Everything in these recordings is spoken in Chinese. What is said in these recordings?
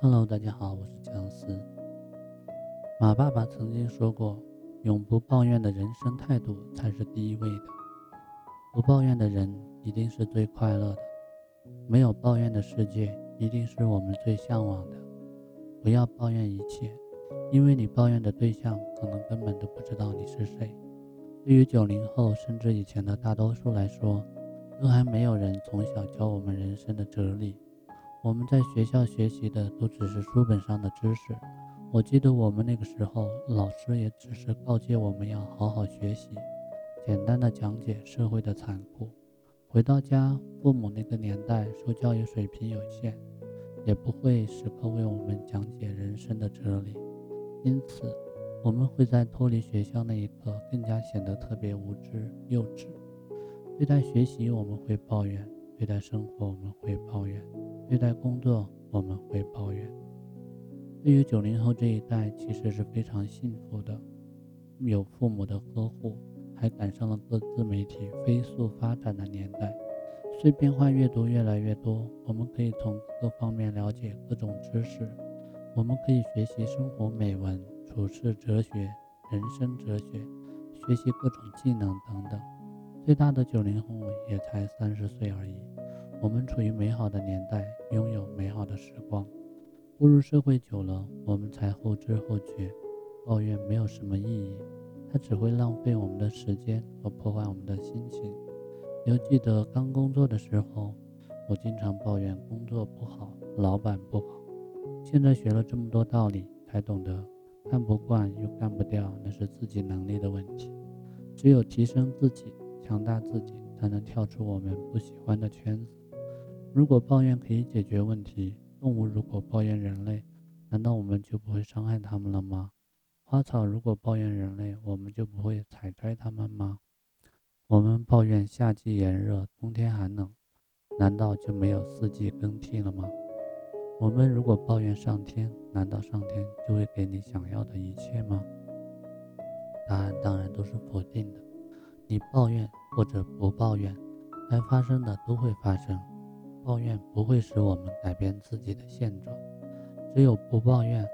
Hello，大家好，我是姜思。马爸爸曾经说过：“永不抱怨的人生态度才是第一位的。不抱怨的人一定是最快乐的。没有抱怨的世界一定是我们最向往的。不要抱怨一切，因为你抱怨的对象可能根本都不知道你是谁。对于九零后甚至以前的大多数来说，都还没有人从小教我们人生的哲理。”我们在学校学习的都只是书本上的知识。我记得我们那个时候，老师也只是告诫我们要好好学习，简单的讲解社会的残酷。回到家，父母那个年代受教育水平有限，也不会时刻为我们讲解人生的哲理，因此我们会在脱离学校那一刻更加显得特别无知幼稚。对待学习，我们会抱怨；对待生活，我们会抱怨。对待工作，我们会抱怨。对于九零后这一代，其实是非常幸福的，有父母的呵护，还赶上了各自媒体飞速发展的年代。碎片化阅读越来越多，我们可以从各方面了解各种知识。我们可以学习生活美文、处世哲学、人生哲学，学习各种技能等等。最大的九零后也才三十岁而已。我们处于美好的年代，拥有美好的时光。步入社会久了，我们才后知后觉，抱怨没有什么意义，它只会浪费我们的时间和破坏我们的心情。犹记得刚工作的时候，我经常抱怨工作不好，老板不好。现在学了这么多道理，才懂得看不惯又干不掉，那是自己能力的问题。只有提升自己，强大自己，才能跳出我们不喜欢的圈子。如果抱怨可以解决问题，动物如果抱怨人类，难道我们就不会伤害它们了吗？花草如果抱怨人类，我们就不会采摘它们吗？我们抱怨夏季炎热，冬天寒冷，难道就没有四季更替了吗？我们如果抱怨上天，难道上天就会给你想要的一切吗？答案当然都是否定的。你抱怨或者不抱怨，该发生的都会发生。抱怨不会使我们改变自己的现状，只有不抱怨，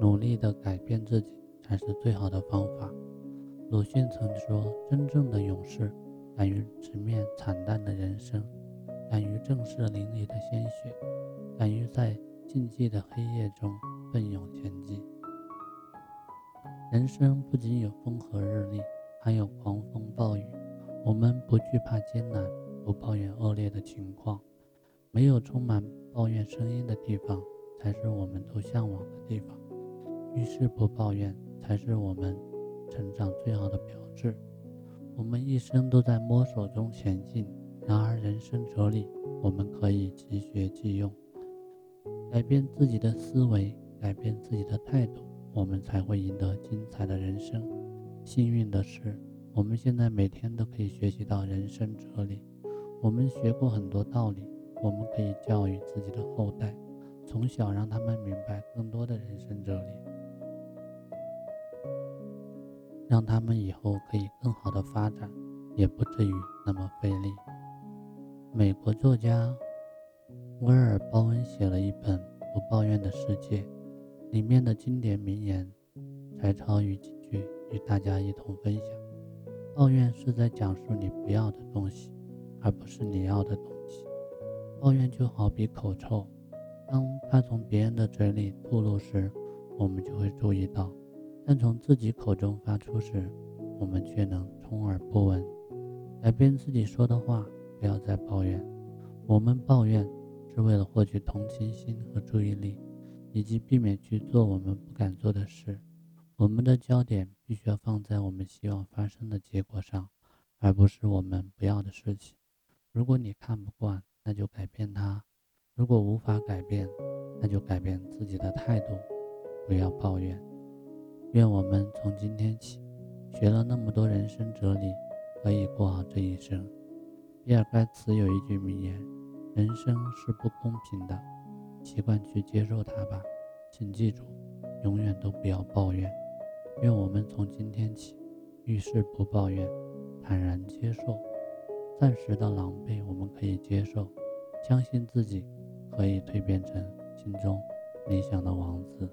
努力的改变自己才是最好的方法。鲁迅曾说：“真正的勇士，敢于直面惨淡的人生，敢于正视淋漓的鲜血，敢于在禁忌的黑夜中奋勇前进。”人生不仅有风和日丽，还有狂风暴雨。我们不惧怕艰难，不抱怨恶劣的情况。没有充满抱怨声音的地方，才是我们都向往的地方。遇事不抱怨，才是我们成长最好的标志。我们一生都在摸索中前进，然而人生哲理，我们可以即学即用。改变自己的思维，改变自己的态度，我们才会赢得精彩的人生。幸运的是，我们现在每天都可以学习到人生哲理。我们学过很多道理。我们可以教育自己的后代，从小让他们明白更多的人生哲理，让他们以后可以更好的发展，也不至于那么费力。美国作家威尔·鲍恩写了一本《不抱怨的世界》，里面的经典名言，摘抄于几句与大家一同分享。抱怨是在讲述你不要的东西，而不是你要的东西。抱怨就好比口臭，当它从别人的嘴里吐露时，我们就会注意到；但从自己口中发出时，我们却能充耳不闻。改变自己说的话，不要再抱怨。我们抱怨是为了获取同情心和注意力，以及避免去做我们不敢做的事。我们的焦点必须要放在我们希望发生的结果上，而不是我们不要的事情。如果你看不惯，那就改变它，如果无法改变，那就改变自己的态度，不要抱怨。愿我们从今天起，学了那么多人生哲理，可以过好这一生。比尔盖茨有一句名言：“人生是不公平的，习惯去接受它吧。”请记住，永远都不要抱怨。愿我们从今天起，遇事不抱怨，坦然接受。暂时的狼狈，我们可以接受，相信自己可以蜕变成心中理想的王子。